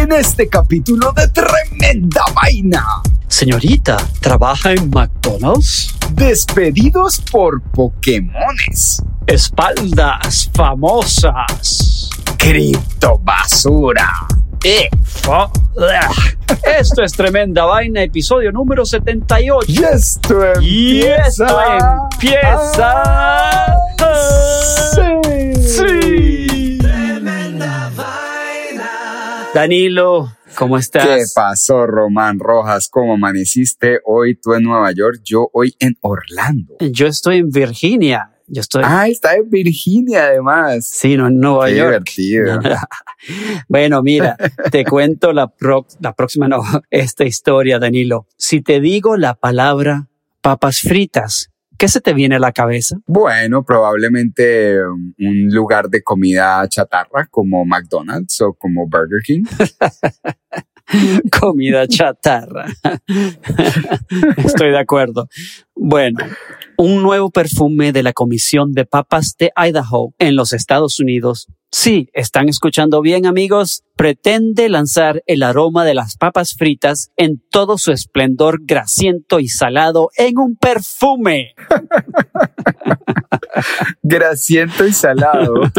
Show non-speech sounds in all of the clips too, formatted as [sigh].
En este capítulo de Tremenda Vaina. Señorita, ¿trabaja en McDonald's? Despedidos por Pokémones. Espaldas famosas. Cripto basura. Eh, ugh. Esto es Tremenda Vaina, episodio número 78. Y esto Y empieza. esto empieza. Sí. Sí. Danilo, ¿cómo estás? ¿Qué pasó, Román Rojas? ¿Cómo amaneciste hoy tú en Nueva York? Yo hoy en Orlando. Yo estoy en Virginia. Yo estoy. Ah, está en Virginia además. Sí, no en Nueva Qué York. divertido. [laughs] bueno, mira, te [laughs] cuento la, pro- la próxima, no, [laughs] esta historia, Danilo. Si te digo la palabra papas fritas, ¿qué se te viene a la cabeza? Bueno, probablemente um, un lugar de comida chatarra como McDonald's o como Burger King. [laughs] Comida chatarra. [laughs] Estoy de acuerdo. Bueno, un nuevo perfume de la Comisión de Papas de Idaho en los Estados Unidos. Sí, están escuchando bien amigos. Pretende lanzar el aroma de las papas fritas en todo su esplendor grasiento y salado en un perfume. [laughs] Grasiento y salado. [laughs]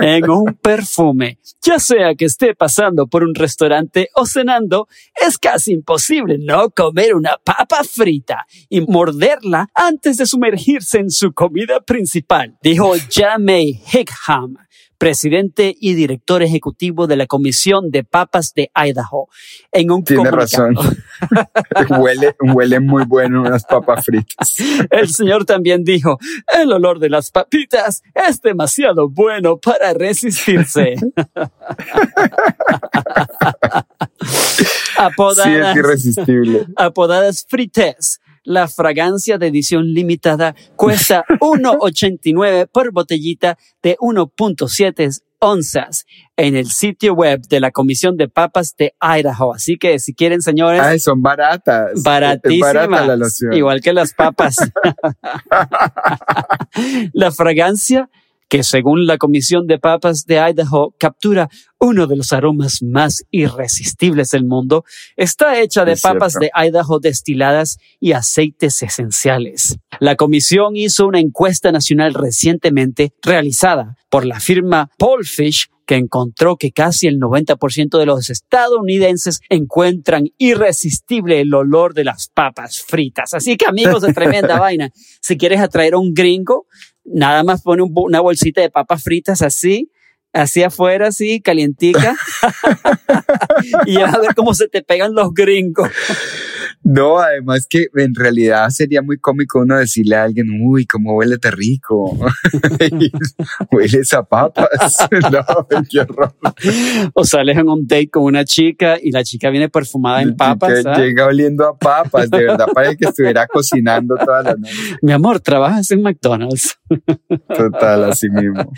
en un perfume. Ya sea que esté pasando por un restaurante o cenando, es casi imposible no comer una papa frita morderla antes de sumergirse en su comida principal, dijo Jamie Higham, presidente y director ejecutivo de la Comisión de Papas de Idaho, en un Tiene comunicado. razón. [laughs] huele, huele muy bueno unas papas fritas. El señor también dijo, el olor de las papitas es demasiado bueno para resistirse. [laughs] [laughs] Sí, es apodadas, irresistible. apodadas frites. La fragancia de edición limitada cuesta [laughs] 1.89 por botellita de 1.7 onzas en el sitio web de la Comisión de Papas de Idaho. Así que si quieren, señores, Ay, son baratas. Baratísimas. barata la loción. Igual que las papas. [laughs] [laughs] la fragancia, que según la Comisión de Papas de Idaho captura uno de los aromas más irresistibles del mundo, está hecha de Es papas cierto. de Idaho destiladas y aceites esenciales. La comisión hizo una encuesta nacional recientemente realizada por la firma Polfish que encontró que casi el 90% de los estadounidenses encuentran irresistible el olor de las papas fritas. Así que amigos de tremenda [laughs] vaina, si quieres atraer a un gringo, nada más pone un una bolsita de papas fritas así, así afuera, así, calientica, [laughs] [laughs] y vas a ver cómo se te pegan los gringos. [laughs] No, además que en realidad sería muy cómico uno decirle a alguien, uy, cómo [laughs] huele de rico. huele a papas. no, qué horror. O sales en un date con una chica y la chica viene perfumada en papas. ¿sabes? Llega oliendo a papas, de verdad, parece que estuviera cocinando toda la noche. Mi amor, trabajas en McDonald's. Total, así mismo.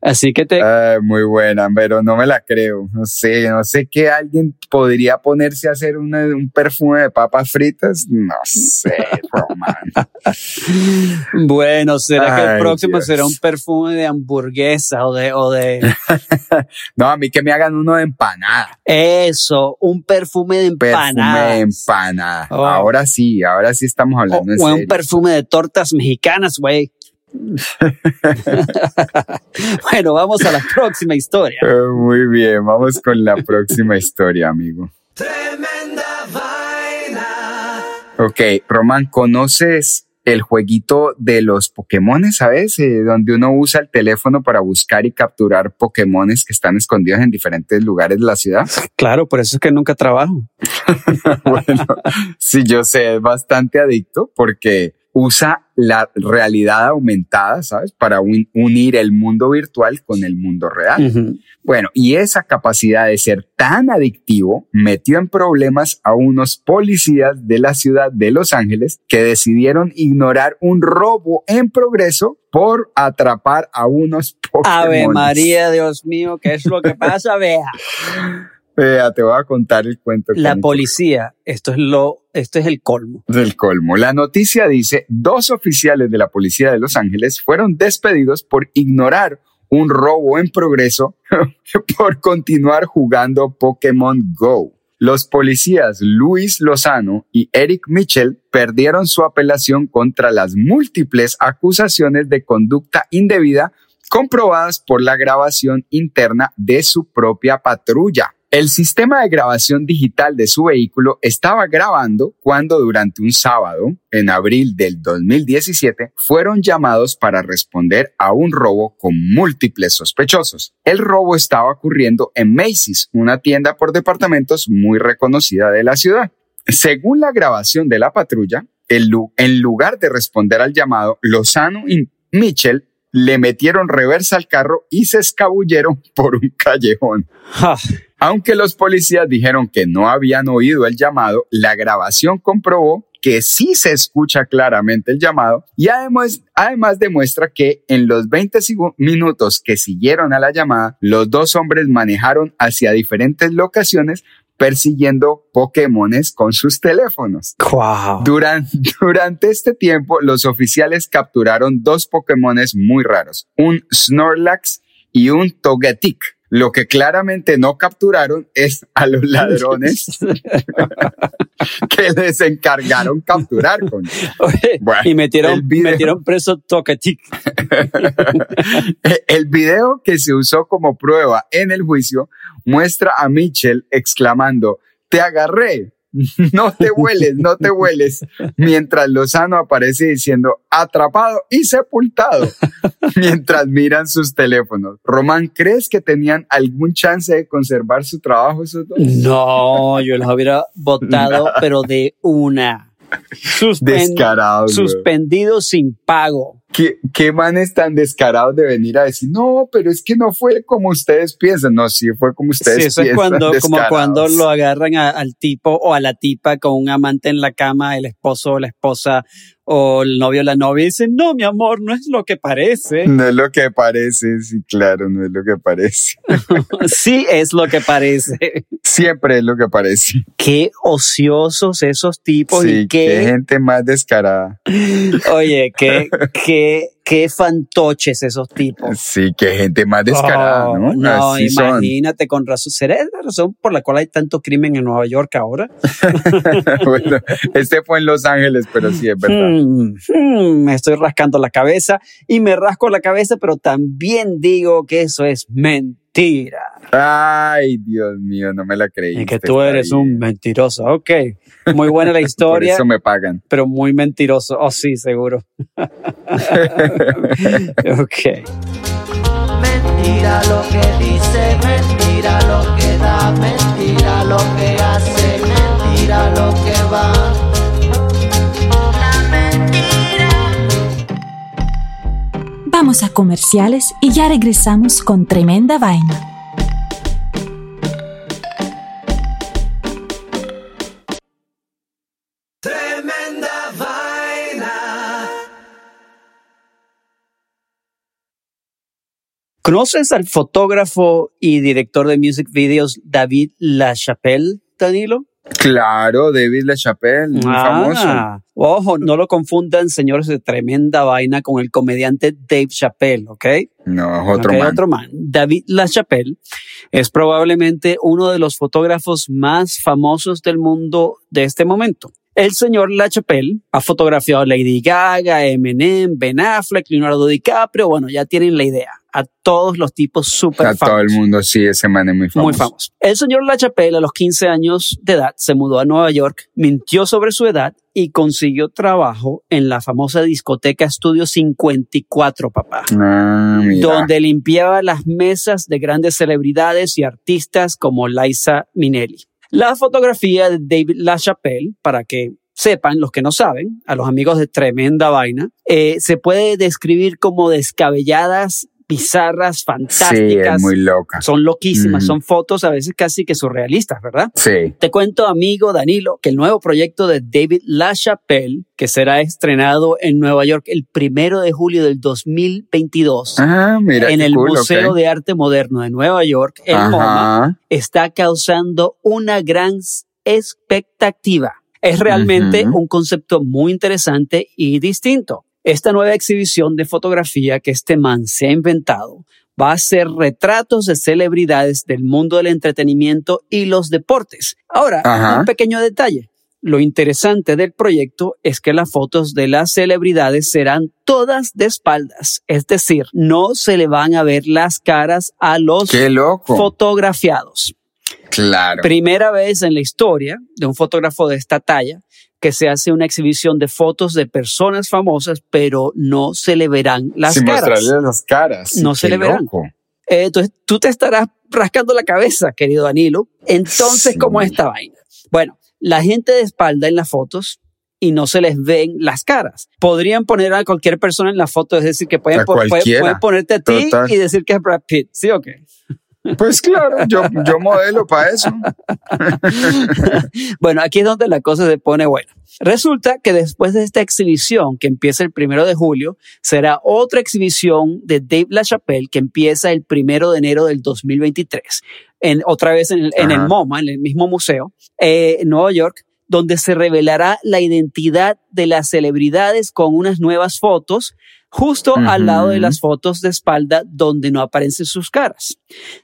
Así que te. Ay, muy buena, pero no me la creo. No sé, no sé que alguien podría ponerse a hacer una- un perfume de papas fritas. No sé, Román. [laughs] Bueno, será que el próximo Dios. será un perfume de hamburguesa o de, o de [laughs] No, a mí que me hagan uno de empanada. eso, un perfume de Perfume empanadas. de empanada. Oh. Ahora sí, ahora sí estamos O, hablando en o un serio. perfume de tortas mexicanas, güey. [laughs] bueno, vamos a la próxima historia. Muy bien, vamos con la próxima historia, amigo. Ok, Román, ¿conoces el jueguito de los Pokémones, sabes? Eh, donde uno usa el teléfono para buscar y capturar Pokémones que están escondidos en diferentes lugares de la ciudad. [laughs] Claro, por eso es que nunca trabajo. [laughs] bueno, sí, yo sé, es bastante adicto porque usa la realidad aumentada, ¿sabes? Para un- unir el mundo virtual con el mundo real. Bueno, y esa capacidad de ser tan adictivo metió en problemas a unos policías de la ciudad de Los Ángeles que decidieron ignorar un robo en progreso por atrapar a unos Pokémon. Ave María, Dios mío, ¿qué es lo que pasa? [laughs] Vea. Vea, te voy a contar el cuento. La cómico policía, esto es lo, esto es el colmo. del colmo. La noticia dice, dos oficiales de la policía de Los Ángeles fueron despedidos por ignorar un robo en progreso [laughs] por continuar jugando Pokémon Go. Los policías Luis Lozano y Eric Mitchell perdieron su apelación contra las múltiples acusaciones de conducta indebida comprobadas por la grabación interna de su propia patrulla. El sistema de grabación digital de su vehículo estaba grabando cuando durante un sábado, en abril del 2017, fueron llamados para responder a un robo con múltiples sospechosos. El robo estaba ocurriendo en Macy's, una tienda por departamentos muy reconocida de la ciudad. Según la grabación de la patrulla, en lugar de responder al llamado, Lozano y Mitchell le metieron reversa al carro y se escabulleron por un callejón. [laughs] Aunque los policías dijeron que no habían oído el llamado, la grabación comprobó que sí se escucha claramente el llamado y además, además demuestra que en los 20 sigu- minutos que siguieron a la llamada, los dos hombres manejaron hacia diferentes locaciones persiguiendo Pokémones con sus teléfonos. Wow. Durante, [laughs] durante este tiempo, los oficiales capturaron dos Pokémones muy raros, un Snorlax y un Togetic. Lo que claramente no capturaron es a los [laughs] ladrones [laughs] que les encargaron capturar. Con. Oye, Bueno, y metieron, video- metieron preso Tocatic. [laughs] El video que se usó como prueba en el juicio muestra a Mitchell exclamando, te agarré, [laughs] no te hueles, no te hueles, mientras Lozano aparece diciendo, atrapado y sepultado, [laughs] mientras miran sus teléfonos. Román, ¿crees que tenían algún chance de conservar su trabajo esos dos? No, yo los hubiera votado, [laughs] pero de una. Suspen- güey. suspendido sin pago. ¿Qué, qué manes tan descarados de venir a decir, no, pero es que no fue como ustedes piensan. No, sí fue como ustedes Sí, eso es piensan. cuando, como cuando lo agarran a- al tipo o a la tipa con un amante en la cama, el esposo o la esposa o el novio o la novia, dicen, no, mi amor, no es lo que parece. No es lo que parece, sí, claro, no es lo que parece. [laughs] sí, es lo que parece. Siempre es lo que parece. Qué ociosos esos tipos Sí, y qué qué, gente más descarada. oye, qué, qué, qué fantoches esos tipos. Sí, qué gente más descarada, Oh, ¿no? No, Así son. imagínate con razón. ¿Será la razón por la cual hay tanto crimen en Nueva York ahora? [laughs] bueno, este fue en Los Ángeles, pero sí es verdad. Hmm, hmm, me estoy rascando la cabeza y me rasco la cabeza, pero también digo que eso es mentira. Ay, Dios mío, no me la creí. Y que tú eres un mentiroso. Ok, muy buena la [laughs] Por historia, eso me pagan. pero muy mentiroso. Oh, sí, seguro. [laughs] [laughs] ok. Mentira lo que dice, mentira lo que da, mentira lo que hace, mentira lo que va. Vamos a comerciales y ya regresamos con tremenda vaina. Tremenda vaina. ¿Conoces al fotógrafo y director de music videos David LaChapelle, Danilo? Claro, David LaChapelle, muy famoso. Ah, ojo, no lo confundan, señores de tremenda vaina, con el comediante Dave Chappelle, ¿ok? No, es otro man. otro man. David LaChapelle es probablemente uno de los fotógrafos más famosos del mundo de este momento. El señor LaChapelle ha fotografiado a Lady Gaga, Eminem, Ben Affleck, Leonardo DiCaprio. Bueno, ya tienen la idea. A todos los tipos súper A famosos. todo el mundo, sí, ese man es muy famoso. Muy famoso. El señor LaChapelle a los 15 años de edad se mudó a Nueva York, mintió sobre su edad y consiguió trabajo en la famosa discoteca Studio 54, papá. Ah, mira. Donde limpiaba las mesas de grandes celebridades y artistas como Liza Minnelli. La fotografía de David LaChapelle, para que sepan los que no saben, a los amigos de Tremenda Vaina, eh, se puede describir como descabelladas, bizarras, Sí, fantásticas. es muy loca. Son loquísimas, son fotos a veces casi que surrealistas, ¿verdad? Sí. Te cuento, amigo Danilo, que el nuevo proyecto de David LaChapelle, que será estrenado en Nueva York el primero de julio del 2022, Ah, mira. en el cool, Museo de Arte Moderno de Nueva York, el MoMA, está causando una gran expectativa. Es realmente un concepto muy interesante y distinto. Esta nueva exhibición de fotografía que este man se ha inventado va a ser retratos de celebridades del mundo del entretenimiento y los deportes. Ahora, Ajá. un pequeño detalle. Lo interesante del proyecto es que las fotos de las celebridades serán todas de espaldas, es decir, no se le van a ver las caras a los fotografiados. Claro. Primera vez en la historia de un fotógrafo de esta talla que se hace una exhibición de fotos de personas famosas, pero no se le verán las Sin caras. mostrarle las caras. No se le verán. loco. Eh, entonces tú te estarás rascando la cabeza, querido Danilo. Entonces, Sí. ¿cómo es esta vaina? Bueno, la gente de espalda en las fotos y no se les ven las caras. Podrían poner a cualquier persona en la foto, es decir, que pueden, A po- pueden- ponerte a ti Total. y decir que es Brad Pitt, ¿sí o qué? Pues claro, yo, yo modelo para eso. [laughs] bueno, aquí es donde la cosa se pone buena. Resulta que después de esta exhibición que empieza el primero de julio, será otra exhibición de Dave LaChapelle que empieza el primero de enero del 2023. En, otra vez en el, en el. MoMA, en el mismo museo, eh, en Nueva York, donde se revelará la identidad de las celebridades con unas nuevas fotos justo al lado de las fotos de espalda donde no aparecen sus caras.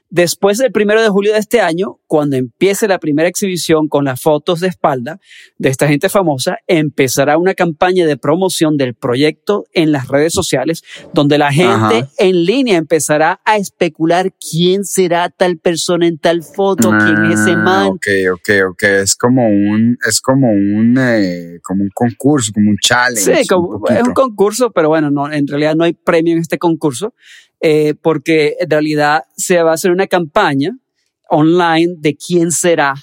Después del primero de julio de este año, cuando empiece la primera exhibición con las fotos de espalda de esta gente famosa, empezará una campaña de promoción del proyecto en las redes sociales, donde la gente Ajá. en línea empezará a especular quién será tal persona en tal foto, quién es ese Ah, man. Ok, ok, ok. Es como un, es como un, eh, como un concurso, como un challenge. Sí, un es un concurso, pero bueno, no, en realidad no hay premio en este concurso, eh, porque en realidad se va a hacer una campaña online de quién será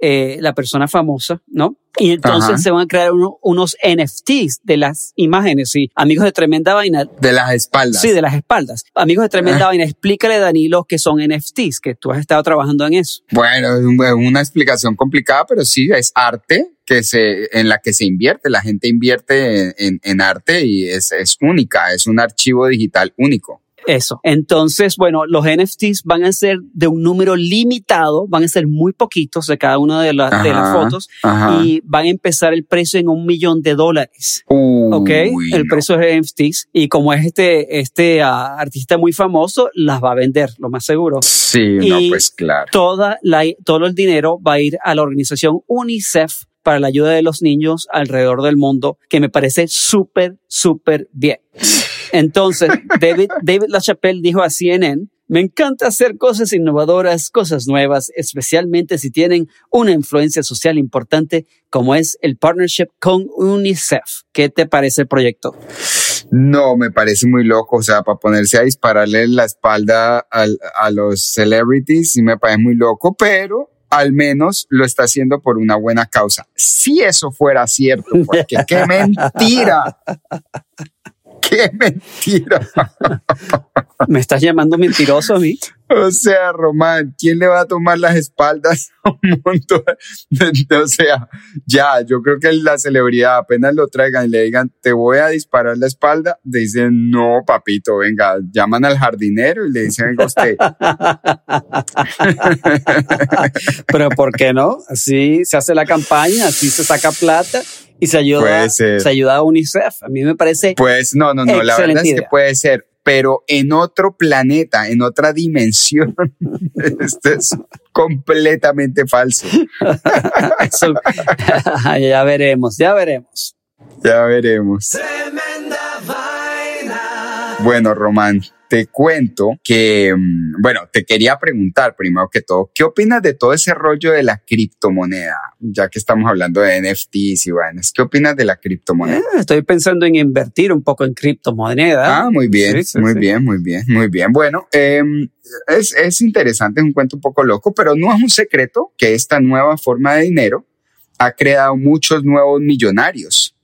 eh, la persona famosa, ¿no? Y entonces Ajá. se van a crear uno- unos NFTs de las imágenes, y amigos de Tremenda Vaina, De las espaldas. sí, de las espaldas. Amigos de Tremenda Vaina, explícale, Danilo, que son NFTs, que tú has estado trabajando en eso. Bueno, es una explicación complicada, pero sí, es arte que se, en la que se invierte. La gente invierte en, en- en arte y es, es única, es un archivo digital único. Eso. Entonces, bueno, los NFTs van a ser de un número limitado, van a ser muy poquitos de cada una de, la- de las fotos Ajá. y van a empezar el precio en un millón de dólares. ¿Ok? Uy, el no. precio de NFTs. Y como es este, este ah, artista muy famoso, las va a vender, lo más seguro. Sí, no, pues claro. Toda la, todo el dinero va a ir a la organización UNICEF para la ayuda de los niños alrededor del mundo, que me parece súper, súper bien. Entonces, David, David LaChapelle dijo a CNN, me encanta hacer cosas innovadoras, cosas nuevas, especialmente si tienen una influencia social importante como es el partnership con UNICEF. ¿Qué te parece el proyecto? No, me parece muy loco. O sea, para ponerse a dispararle la espalda al- a los celebrities, sí me parece muy loco, pero al menos lo está haciendo por una buena causa. Si eso fuera cierto, porque qué [laughs] mentira. ¡Qué mentira! [laughs] ¿Me estás llamando mentiroso a mí? O sea, Román, ¿quién le va a tomar las espaldas a un montón? [laughs] o sea, ya, yo creo que la celebridad apenas lo traigan y le digan, te voy a disparar la espalda, dicen, no, papito, venga, llaman al jardinero y le dicen, venga usted. [laughs] Pero ¿por qué no? Así se hace la campaña, así se saca plata y se ayuda, se ayuda a UNICEF. A mí me parece Pues no, no, no, la verdad es que puede ser, pero en otro planeta, en otra dimensión, [laughs] esto es completamente falso. [laughs] eso- ya veremos, ya veremos. Ya veremos. Tremenda vaina. Bueno, Román, te cuento que, mm, bueno, te quería preguntar primero que todo, ¿qué opinas de todo ese rollo de la criptomoneda? Ya que estamos hablando de NFTs y vainas, ¿qué opinas de la criptomoneda? Eh, Estoy pensando en invertir un poco en criptomonedas. Ah, muy bien, Sí, sí, muy sí. bien, muy bien, muy bien. Bueno, eh, es, es interesante, es un cuento un poco loco, pero no es un secreto que esta nueva forma de dinero ha creado muchos nuevos millonarios.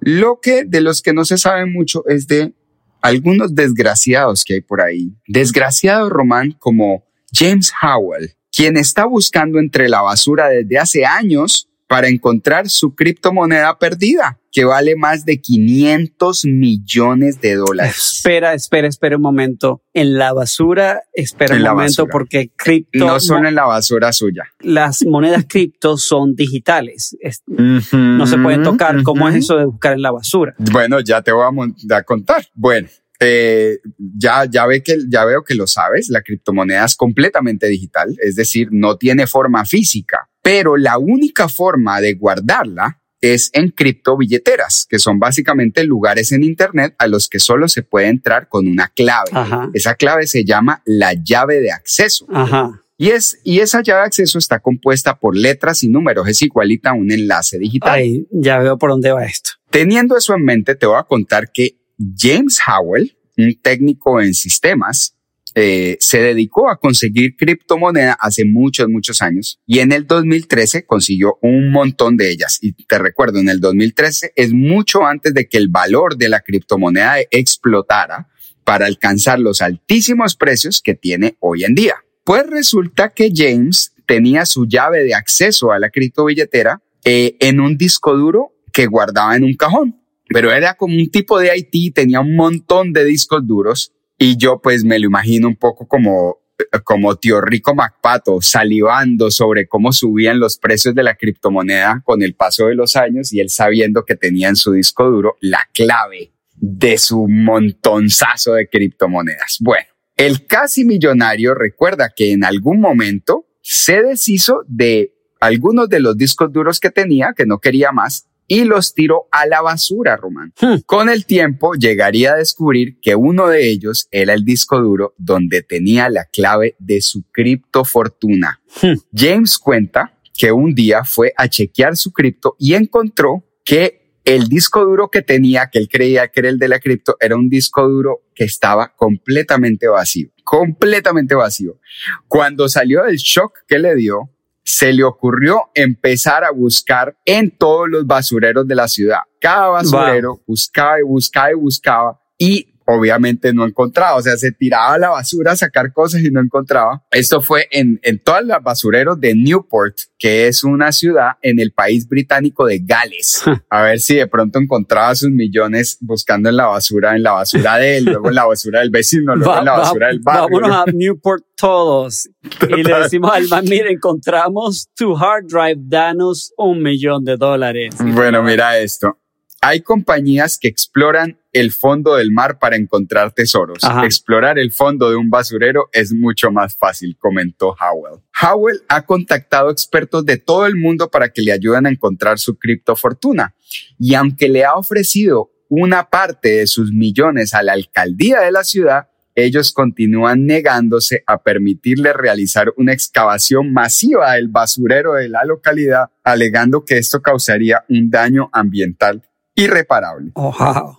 Lo que de los que no se sabe mucho es de algunos desgraciados que hay por ahí. Desgraciados, Román, como James Howell, quien está buscando entre la basura desde hace años para encontrar su criptomoneda perdida, que vale más de 500 millones de dólares. Espera, espera, espera un momento. En la basura, espera En un momento basura. porque cripto, No solo en la basura suya. las monedas cripto son digitales. Es- no se pueden tocar. ¿Cómo es eso de buscar en la basura? Bueno, ya te voy a, contar. Bueno, eh, ya, ya, ve que, ya veo que lo sabes, la criptomoneda es completamente digital, es decir, no tiene forma física, pero la única forma de guardarla es en criptobilleteras, que son básicamente lugares en Internet a los que solo se puede entrar con una clave. Ajá. Esa clave se llama la llave de acceso. Ajá. Y, es, y esa llave de acceso está compuesta por letras y números, es igualita a un enlace digital. Ay, ya veo por dónde va esto. Teniendo eso en mente, te voy a contar que James Howell, un técnico en sistemas, eh, se dedicó a conseguir criptomoneda hace muchos, muchos años y en el 2013 consiguió un montón de ellas. Y te recuerdo, en el 2013 es mucho antes de que el valor de la criptomoneda explotara para alcanzar los altísimos precios que tiene hoy en día. Pues resulta que James tenía su llave de acceso a la criptobilletera eh, en un disco duro que guardaba en un cajón. Pero era como un tipo de IT, tenía un montón de discos duros y yo pues me lo imagino un poco como como tío Rico MacPato salivando sobre cómo subían los precios de la criptomoneda con el paso de los años y él sabiendo que tenía en su disco duro la clave de su montonzazo de criptomonedas. Bueno, el casi millonario recuerda que en algún momento se deshizo de algunos de los discos duros que tenía, que no quería más, y los tiró a la basura, Román. Hmm. Con el tiempo llegaría a descubrir que uno de ellos era el disco duro donde tenía la clave de su criptofortuna. Hmm. James cuenta que un día fue a chequear su cripto y encontró que el disco duro que tenía, que él creía que era el de la cripto, era un disco duro que estaba completamente vacío, completamente vacío. Cuando salió del shock que le dio, se le ocurrió empezar a buscar en todos los basureros de la ciudad. Cada basurero buscaba y buscaba y buscaba y obviamente no encontraba, o sea, se tiraba a la basura a sacar cosas y no encontraba. Esto fue en, en todas las basureros de Newport, que es una ciudad en el país británico de Gales. A ver si de pronto encontraba sus millones buscando en la basura, en la basura de él, luego en la basura del vecino, luego Va- en la va- basura del barrio. Vámonos a Newport todos. Y le decimos al man, mira, encontramos tu hard drive, danos un millón de dólares. Bueno, mira esto. Hay compañías que exploran el fondo del mar para encontrar tesoros. Ajá. Explorar el fondo de un basurero es mucho más fácil, comentó Howell. Howell ha contactado expertos de todo el mundo para que le ayuden a encontrar su criptofortuna. Y aunque le ha ofrecido una parte de sus millones a la alcaldía de la ciudad, ellos continúan negándose a permitirle realizar una excavación masiva del basurero de la localidad, alegando que esto causaría un daño ambiental irreparable. Oh, wow.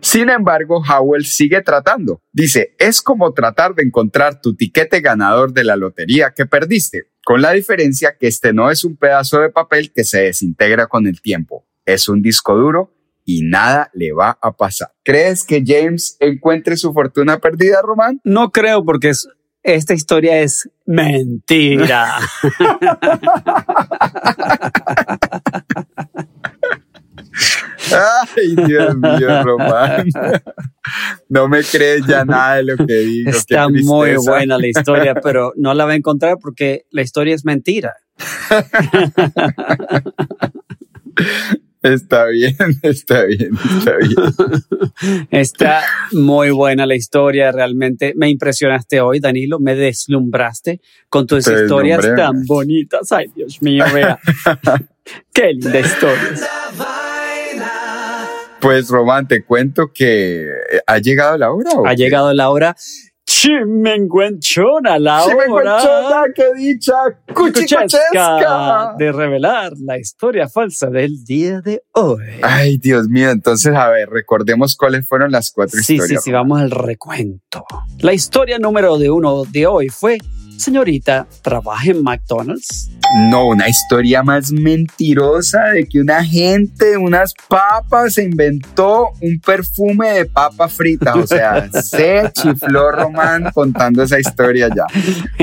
Sin embargo, Howell sigue tratando. Dice, es como tratar de encontrar tu tiquete ganador de la lotería que perdiste, con la diferencia que este no es un pedazo de papel que se desintegra con el tiempo, es un disco duro y nada le va a pasar. ¿Crees que James encuentre su fortuna perdida, Román? No creo porque es- esta historia es mentira. [laughs] [laughs] [laughs] Ay, Dios mío, Román. No me crees ya [laughs] nada de lo que digo. Está muy buena la historia, [laughs] pero no la va a encontrar porque la historia es mentira. Está bien, está bien, está bien. Está muy buena la historia, realmente me impresionaste hoy, Danilo, me deslumbraste con tus Te historias tan bonitas. Ay, Dios mío, vea. Qué linda historia. Pues, Román, te cuento que ha llegado la hora. ¿o Ha llegado la hora chimenguenchona, la Sí, hora qué dicha, cuchesca cuchicuchesca. de revelar la historia falsa del día de hoy. Ay, Dios mío. Entonces, a ver, recordemos cuáles fueron las cuatro Sí, sí, historias. sí, vamos al recuento. La historia número de uno de hoy fue, señorita, ¿trabaja en McDonald's? No, una historia más mentirosa de que una gente de unas papas se inventó un perfume de papa frita. O sea, [laughs] se chifló Román contando esa historia ya.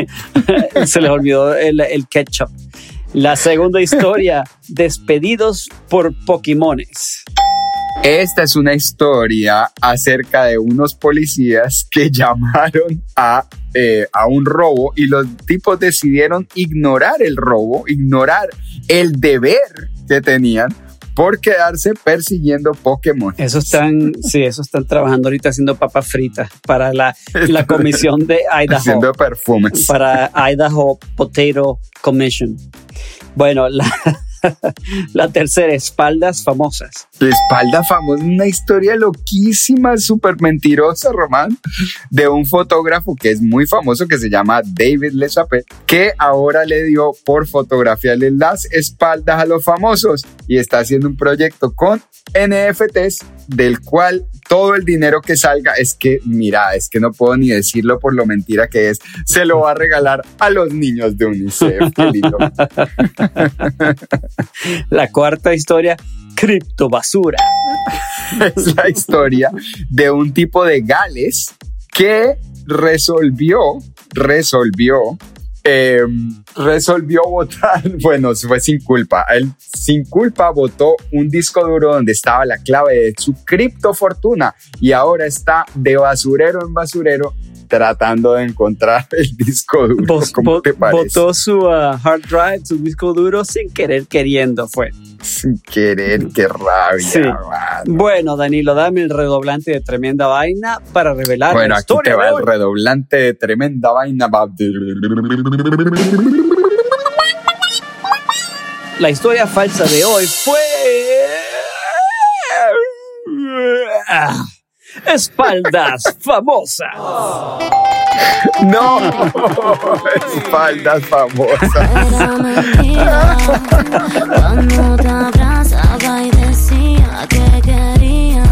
[laughs] Se les olvidó el, el ketchup. La segunda historia, [laughs] despedidos por Pokémones. Esta es una historia acerca de unos policías que [laughs] llamaron a, eh, a un robo y los tipos decidieron ignorar el robo, ignorar el deber que tenían por quedarse persiguiendo Pokémon. Eso están, sí, eso están trabajando ahorita haciendo papas fritas para la, la [laughs] comisión de Idaho. Haciendo perfumes. para Idaho Potato Commission. Bueno, la, [laughs] la tercera, espaldas famosas. La espalda famosa, una historia loquísima, súper mentirosa, Román, de un fotógrafo que es muy famoso, que se llama David LeChapelle, que ahora le dio por fotografiarle las espaldas a los famosos y está haciendo un proyecto con NFTs del cual todo el dinero que salga es que, mira, es que no puedo ni decirlo por lo mentira que es, se lo va a regalar a los niños de UNICEF. [laughs] La cuarta historia, criptobasura. [laughs] es la historia de un tipo de Gales que resolvió, resolvió, eh, resolvió votar, [laughs] bueno, fue sin culpa, él sin culpa votó un disco duro donde estaba la clave de su criptofortuna y ahora está de basurero en basurero tratando de encontrar [laughs] el disco duro. Vos- ¿Cómo te parece? Votó su uh, hard drive, su disco duro, sin querer queriendo fue. Sin querer, qué rabia. Sí. Bueno, Danilo, dame el redoblante de tremenda vaina para revelar Bueno, la aquí historia te va el redoblante de tremenda vaina. va- La historia falsa de hoy fue... Ah, Espaldas famosas. No, espaldas famosas. Era mentira cuando te abrazaba y decía que quería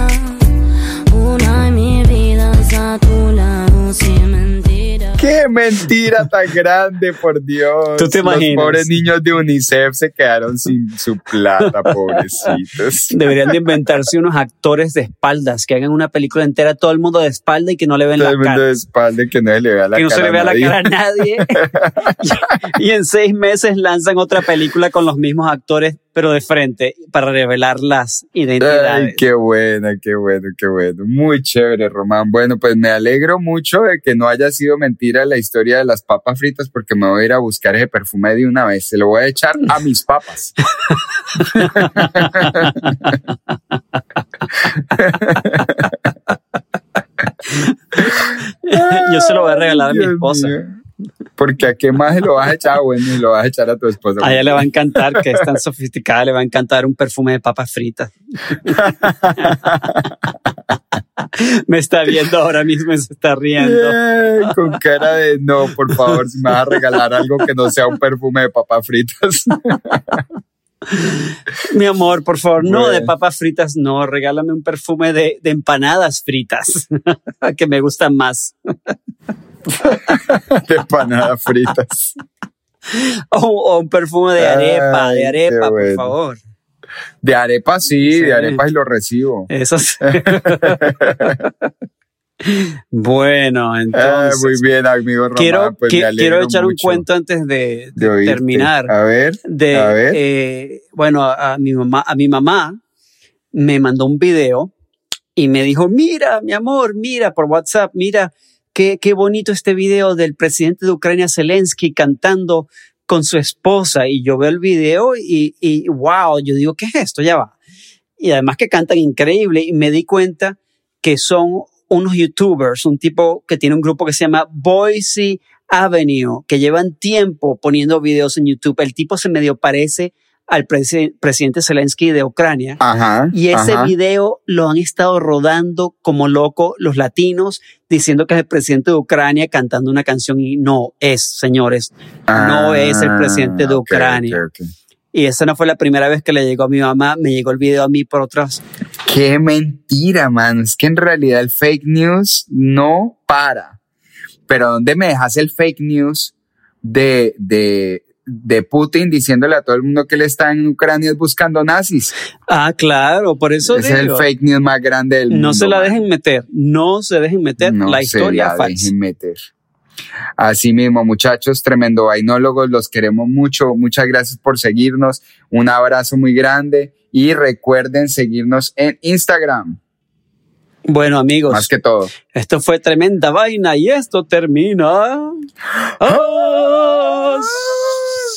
una y mi vida es a tu lado. Qué mentira tan grande, por Dios. ¿Tú te imaginas? Los pobres niños de UNICEF se quedaron sin su plata, pobrecitos. [laughs] Deberían de inventarse unos actores de espaldas que hagan una película entera todo el mundo de espalda y que no le ven Todo la el mundo cara. de espalda y que no se le vea la que no cara. se le vea a la cara a nadie. y, [laughs] [laughs] y en seis meses lanzan otra película con los mismos actores, pero de frente, para revelar las identidades. Ay, qué buena, qué bueno, qué bueno. Muy chévere, Román. Bueno, pues me alegro mucho de que no haya sido mentira la historia de las papas fritas porque me voy a ir a buscar ese perfume de una vez. Se lo voy a echar a mis papas. [laughs] [laughs] Yo se lo voy a regalar a mi esposa. mío. Porque a qué más lo vas a echar, bueno, y lo vas a echar a tu esposa. A ella le va a encantar, que es tan sofisticada, le va a encantar un perfume de papas fritas. [laughs] Me está viendo ahora mismo y se está riendo. Con cara de no, por favor, si me vas a regalar algo que no sea un perfume de papas fritas. Mi amor, por favor, no de papas fritas, no, regálame un perfume de, de empanadas fritas, [laughs] que me gustan más. [laughs] de empanadas fritas. O, o un perfume de arepa, Ay, de arepa, por favor. De arepas sí, Sí. de arepas y lo recibo. Eso sí. [laughs] bueno, Ah, entonces. muy bien, amigo Román. quiero, pues qui- quiero echar un cuento antes de, de de oírte. terminar. A ver, de a ver. eh, bueno a, a mi mamá a mi mamá me mandó un video y me dijo mira mi amor mira por WhatsApp mira qué, bonito este video del presidente de Ucrania Zelensky cantando con su esposa. Y yo veo el video y, y wow yo digo qué es esto ya va. Y además que cantan increíble. Y me di cuenta que son unos youtubers, un tipo que tiene un grupo que se llama Boise Avenue, que llevan tiempo poniendo videos en YouTube. El tipo se medio parece al presi- presidente Zelensky de Ucrania. Ajá. Y ese ajá. video lo han estado rodando como loco los latinos, diciendo que es el presidente de Ucrania cantando una canción y no es, señores, no es el presidente de Ah, Ucrania. Y esa no fue la primera vez que le llegó a mi mamá, me llegó el video a mí por otras. Qué mentira, man. Es que en realidad el fake news no para. Pero ¿dónde me dejas el fake news de, de, de Putin diciéndole a todo el mundo que él está en Ucrania buscando nazis? Ah, claro, por eso Ese es el digo, fake news más grande del mundo. no se la dejen meter, no se dejen meter No la se historia la falsa. dejen meter. Así mismo, muchachos, tremendo vainólogos, los queremos mucho. Muchas gracias por seguirnos. Un abrazo muy grande y recuerden seguirnos en Instagram, Bueno, amigos, más que todo. esto fue tremenda vaina y esto termina.